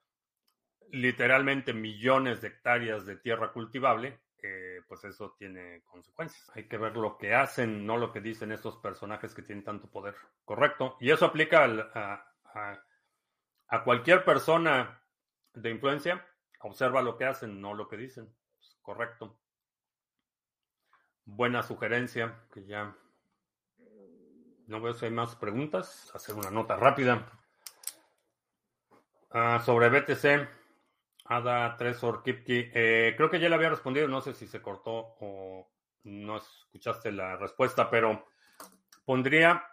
literalmente millones de hectáreas de tierra cultivable, eh, pues eso tiene consecuencias. Hay que ver lo que hacen, no lo que dicen estos personajes que tienen tanto poder. Correcto. Y eso aplica a, cualquier persona de influencia. Observa lo que hacen, no lo que dicen. Correcto. Buena sugerencia, que ya no veo si hay más preguntas. Hacer una nota rápida. Uh, sobre BTC. Ada Tresor Kipki. Eh, creo que ya le había respondido, no sé si se cortó o no escuchaste la respuesta, pero pondría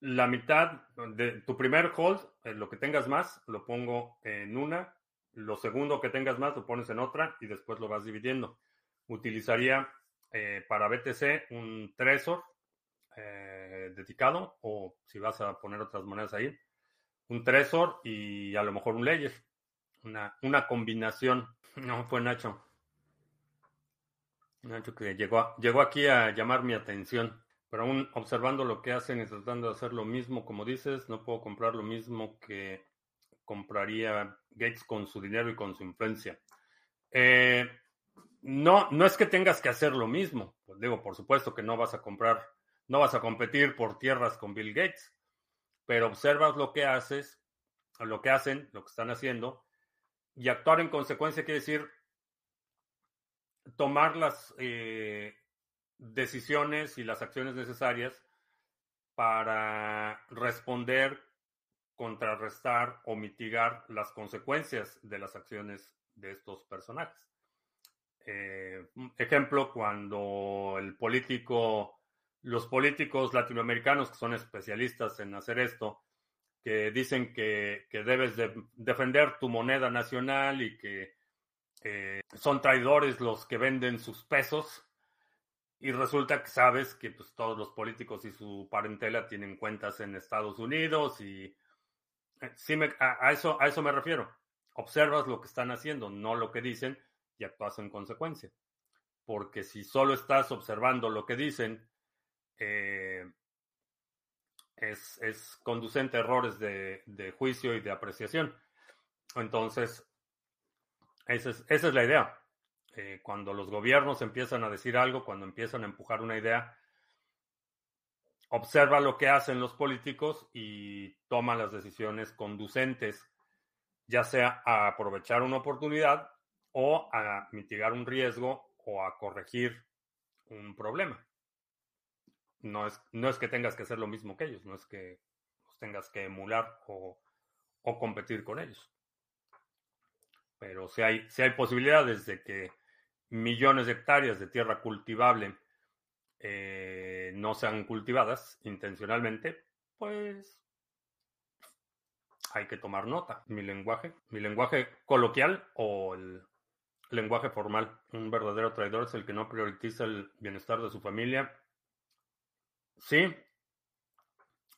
la mitad de tu primer hold, eh, lo que tengas más, lo pongo en una, lo segundo que tengas más lo pones en otra y después lo vas dividiendo. Utilizaría eh, para BTC un Tresor eh, dedicado o si vas a poner otras monedas ahí, un Tresor y a lo mejor un Ledger una, una combinación. No, fue Nacho. Nacho que llegó, llegó aquí a llamar mi atención. Pero aún observando lo que hacen y tratando de hacer lo mismo, como dices, no puedo comprar lo mismo que compraría Gates con su dinero y con su influencia. Eh, no, no es que tengas que hacer lo mismo. Pues digo, por supuesto que no vas a comprar, no vas a competir por tierras con Bill Gates, pero observas lo que haces, lo que hacen, lo que están haciendo, y actuar en consecuencia quiere decir tomar las eh, decisiones y las acciones necesarias para responder, contrarrestar o mitigar las consecuencias de las acciones de estos personajes. Eh, ejemplo, cuando el político, los políticos latinoamericanos que son especialistas en hacer esto, que dicen que, debes de defender tu moneda nacional y que eh, son traidores los que venden sus pesos. Y resulta que sabes que pues, todos los políticos y su parentela tienen cuentas en Estados Unidos y sí me, a, a, eso, a eso me refiero. Observas lo que están haciendo, no lo que dicen, y actúas en consecuencia. Porque si solo estás observando lo que dicen, eh, es, es conducente a errores de, de, juicio y de apreciación. Entonces, esa es, esa es la idea. Eh, cuando los gobiernos empiezan a decir algo, cuando empiezan a empujar una idea, observa lo que hacen los políticos y toma las decisiones conducentes, ya sea a aprovechar una oportunidad o a mitigar un riesgo o a corregir un problema no es, no es que tengas que hacer lo mismo que ellos, no es que los tengas que emular o, o competir con ellos. Pero si hay, si hay posibilidades de que millones de hectáreas de tierra cultivable eh, no sean cultivadas intencionalmente, pues hay que tomar nota. Mi lenguaje, mi lenguaje coloquial o el lenguaje formal. Un verdadero traidor es el que no prioriza el bienestar de su familia Sí,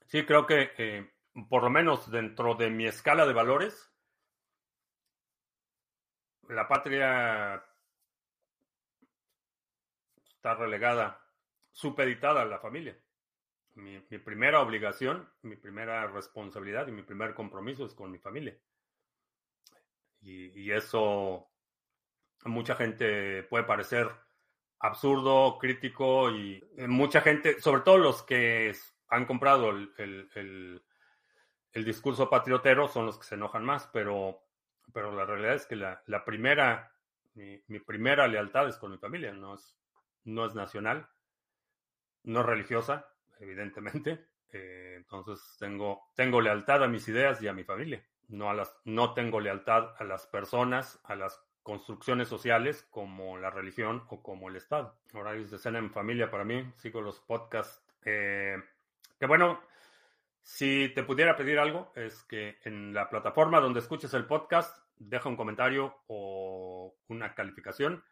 sí, creo que eh, por lo menos dentro de mi escala de valores, la patria está relegada, supeditada a la familia. Mi, primera obligación, mi primera responsabilidad y mi primer compromiso es con mi familia. Y, eso mucha gente puede parecer absurdo, crítico y mucha gente, sobre todo los que han comprado el, discurso patriotero, son los que se enojan más, pero, pero la realidad es que la, la primera, mi, mi, primera lealtad es con mi familia, no es, no es nacional, no religiosa, evidentemente. Eh, entonces tengo, tengo lealtad a mis ideas y a mi familia. No, a las, no tengo lealtad a las personas, a las construcciones sociales como la religión o como el Estado. Horarios de cena en familia para mí, sigo los podcasts. Eh, que bueno, si te pudiera pedir algo, es que en la plataforma donde escuches el podcast, deja un comentario o una calificación.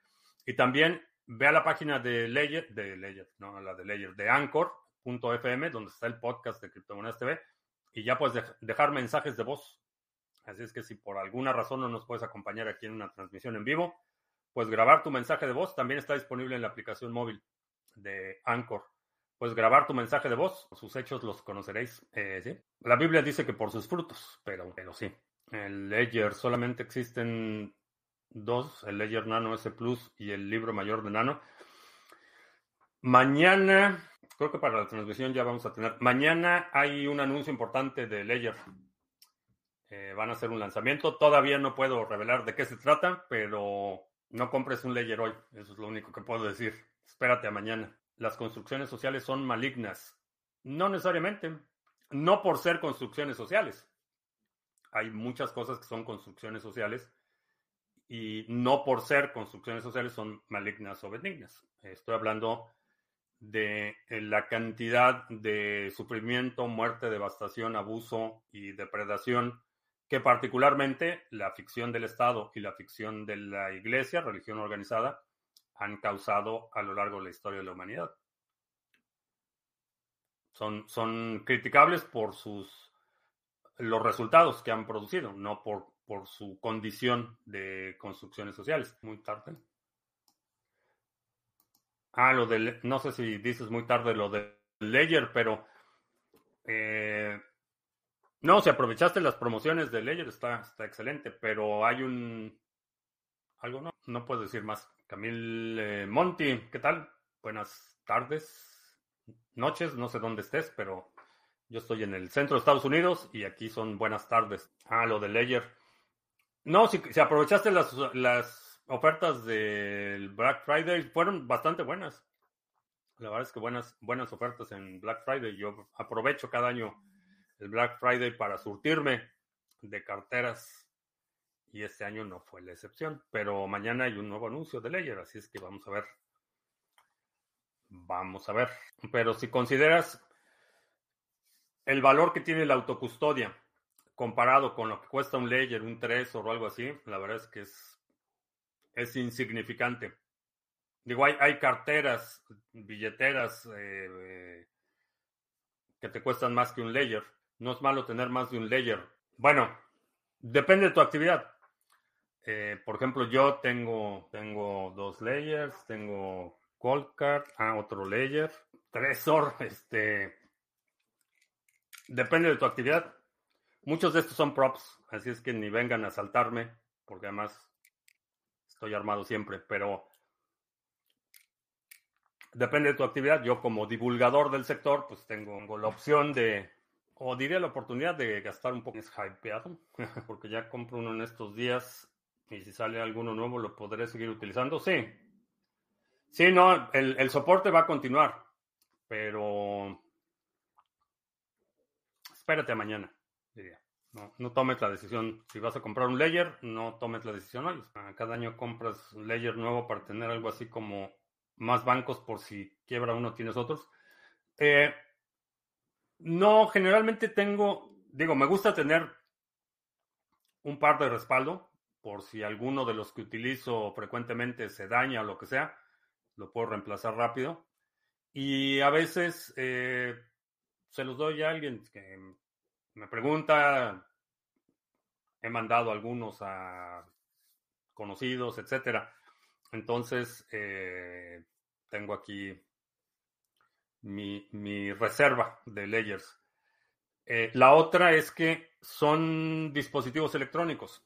Y también ve a la página de Layer, de Layer, no la de Layer, de Anchor.fm, donde está el podcast de Criptomonedas TV, y ya puedes dejar mensajes de voz Así es que si por alguna razón no nos puedes acompañar aquí en una transmisión en vivo, pues grabar tu mensaje de voz también está disponible en la aplicación móvil de Anchor. Puedes grabar tu mensaje de voz, sus hechos los conoceréis. Eh. La Biblia dice que por sus frutos, pero, pero sí. El Ledger solamente existen dos, el Ledger Nano S Plus y el libro mayor de Nano. Mañana, creo que para la transmisión ya vamos a tener. Mañana hay un anuncio importante de Ledger eh, van a hacer un lanzamiento. Todavía no puedo revelar de qué se trata, pero no compres un Ledger hoy. Eso es lo único que puedo decir. Espérate a mañana. Las construcciones sociales son malignas. No necesariamente. No por ser construcciones sociales. Hay muchas cosas que son construcciones sociales y no por ser construcciones sociales son malignas o benignas. Estoy hablando de eh, la cantidad de sufrimiento, muerte, devastación, abuso y depredación que particularmente la ficción del Estado y la ficción de la Iglesia, religión organizada, han causado a lo largo de la historia de la humanidad. Son, son criticables por sus los resultados que han producido, no por, por su condición de construcciones sociales. Muy tarde. Ah, lo de, no sé si dices muy tarde lo de Ledger, pero eh, no, si aprovechaste las promociones de Ledger está, está excelente, pero hay un... Algo no, no puedo decir más. Camille eh, Monti, ¿qué tal? Buenas tardes, noches, no sé dónde estés, pero yo estoy en el centro de Estados Unidos y aquí son buenas tardes. Ah, lo de Ledger. No, si, si aprovechaste las, las ofertas del Black Friday, fueron bastante buenas. La verdad es que buenas, buenas ofertas en Black Friday. Yo aprovecho cada año el Black Friday para surtirme de carteras y este año no fue la excepción. Pero mañana hay un nuevo anuncio de Ledger, así es que vamos a ver. Vamos a ver. Pero si consideras el valor que tiene la autocustodia comparado con lo que cuesta un Ledger, un Trezor o algo así, la verdad es que es, es insignificante. Digo, hay, hay carteras, billeteras eh, que te cuestan más que un Ledger no es malo tener más de un layer. Bueno, depende de tu actividad. Eh, por ejemplo, yo tengo, tengo dos layers, tengo cold card, ah, otro layer, Tresor, este. Depende de tu actividad. Muchos de estos son props, así es que ni vengan a saltarme, porque además estoy armado siempre, pero depende de tu actividad. Yo como divulgador del sector, pues tengo la opción de o diría la oportunidad de gastar un poco. Es hypeado, porque ya compro uno en estos días y si sale alguno nuevo lo podré seguir utilizando. Sí. Sí, no, el, el soporte va a continuar, pero espérate a mañana, No, no, tomes la decisión. Si vas a comprar un layer, no tomes la decisión hoy. Cada año compras un layer nuevo para tener algo así como más bancos por si quiebra uno, tienes otros. Eh, no, generalmente tengo, digo, me gusta tener un par de respaldo por si alguno de los que utilizo frecuentemente se daña o lo que sea, lo puedo reemplazar rápido. Y a veces eh, se los doy a alguien que me pregunta, he mandado algunos a conocidos, etcétera. Entonces, eh, tengo aquí mi, reserva de layers. Eh, la otra es que son dispositivos electrónicos.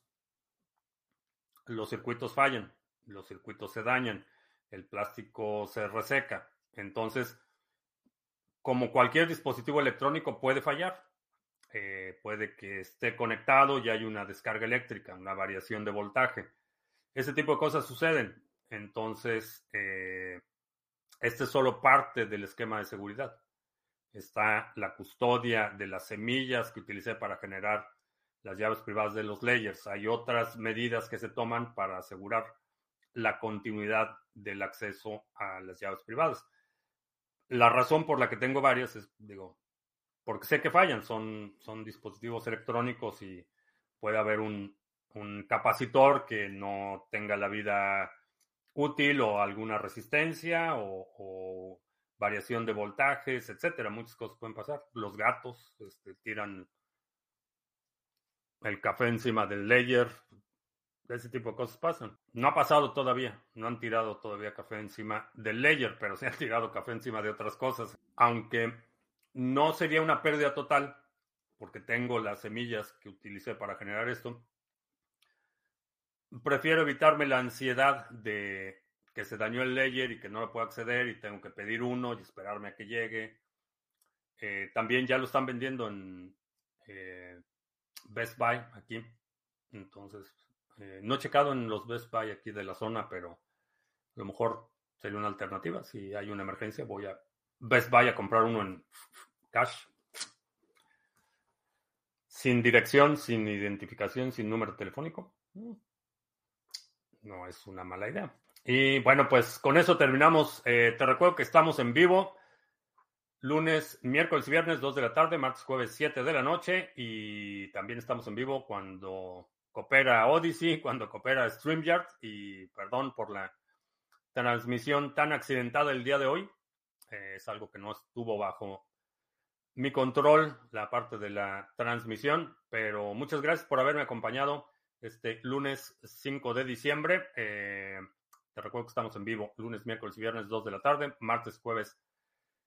Los circuitos fallan, los circuitos se dañan, el plástico se reseca. Entonces, como cualquier dispositivo electrónico puede fallar. Eh, puede que esté conectado y hay una descarga eléctrica, una variación de voltaje. Ese tipo de cosas suceden. Entonces, eh, este es solo parte del esquema de seguridad. Está la custodia de las semillas que utilicé para generar las llaves privadas de los layers. Hay otras medidas que se toman para asegurar la continuidad del acceso a las llaves privadas. La razón por la que tengo varias es, digo, porque sé que fallan, son, son dispositivos electrónicos y puede haber un, un capacitor que no tenga la vida útil o alguna resistencia o, variación de voltajes, etcétera. Muchas cosas pueden pasar. Los gatos este, tiran el café encima del layer. Ese tipo de cosas pasan. No ha pasado todavía. No han tirado todavía café encima del layer, pero sí han tirado café encima de otras cosas. Aunque no sería una pérdida total, porque tengo las semillas que utilicé para generar esto prefiero evitarme la ansiedad de que se dañó el layer y que no lo puedo acceder y tengo que pedir uno y esperarme a que llegue. Eh, también ya lo están vendiendo en eh, Best Buy aquí. Entonces, eh, no he checado en los Best Buy aquí de la zona, pero a lo mejor sería una alternativa. Si hay una emergencia, voy a Best Buy a comprar uno en cash. Sin dirección, sin identificación, sin número telefónico. Mm no es una mala idea. Y bueno, pues con eso terminamos. Eh, te recuerdo que estamos en vivo lunes, miércoles y viernes 2 de la tarde, martes, jueves 7 de la noche y también estamos en vivo cuando coopera Odyssey, cuando coopera StreamYard y perdón por la transmisión tan accidentada el día de hoy. Eh, es algo que no estuvo bajo mi control, la parte de la transmisión, pero muchas gracias por haberme acompañado este lunes 5 de diciembre. Eh, te recuerdo que estamos en vivo lunes, miércoles y viernes 2 de la tarde, martes, jueves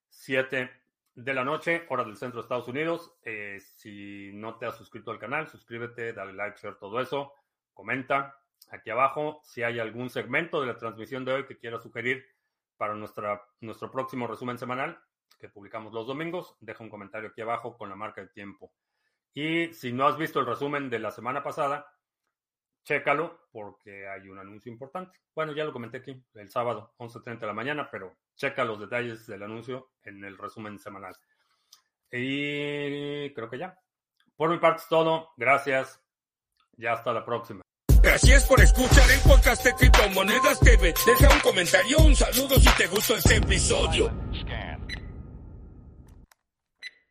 7 de la noche, hora del centro de Estados Unidos. Eh, si no te has suscrito al canal, suscríbete, dale like, share, todo eso. Comenta aquí abajo si hay algún segmento de la transmisión de hoy que quieras sugerir para nuestra, nuestro próximo resumen semanal que publicamos los domingos. Deja un comentario aquí abajo con la marca de tiempo. Y si no has visto el resumen de la semana pasada, chécalo porque hay un anuncio importante. Bueno, ya lo comenté aquí, el sábado, 11.30 de la mañana, pero checa los detalles del anuncio en el resumen semanal. Y creo que ya. Por mi parte es todo. Gracias. Ya hasta la próxima.
Gracias por escuchar el podcast de Criptomonedas TV. Deja un comentario, un saludo si te gustó este episodio.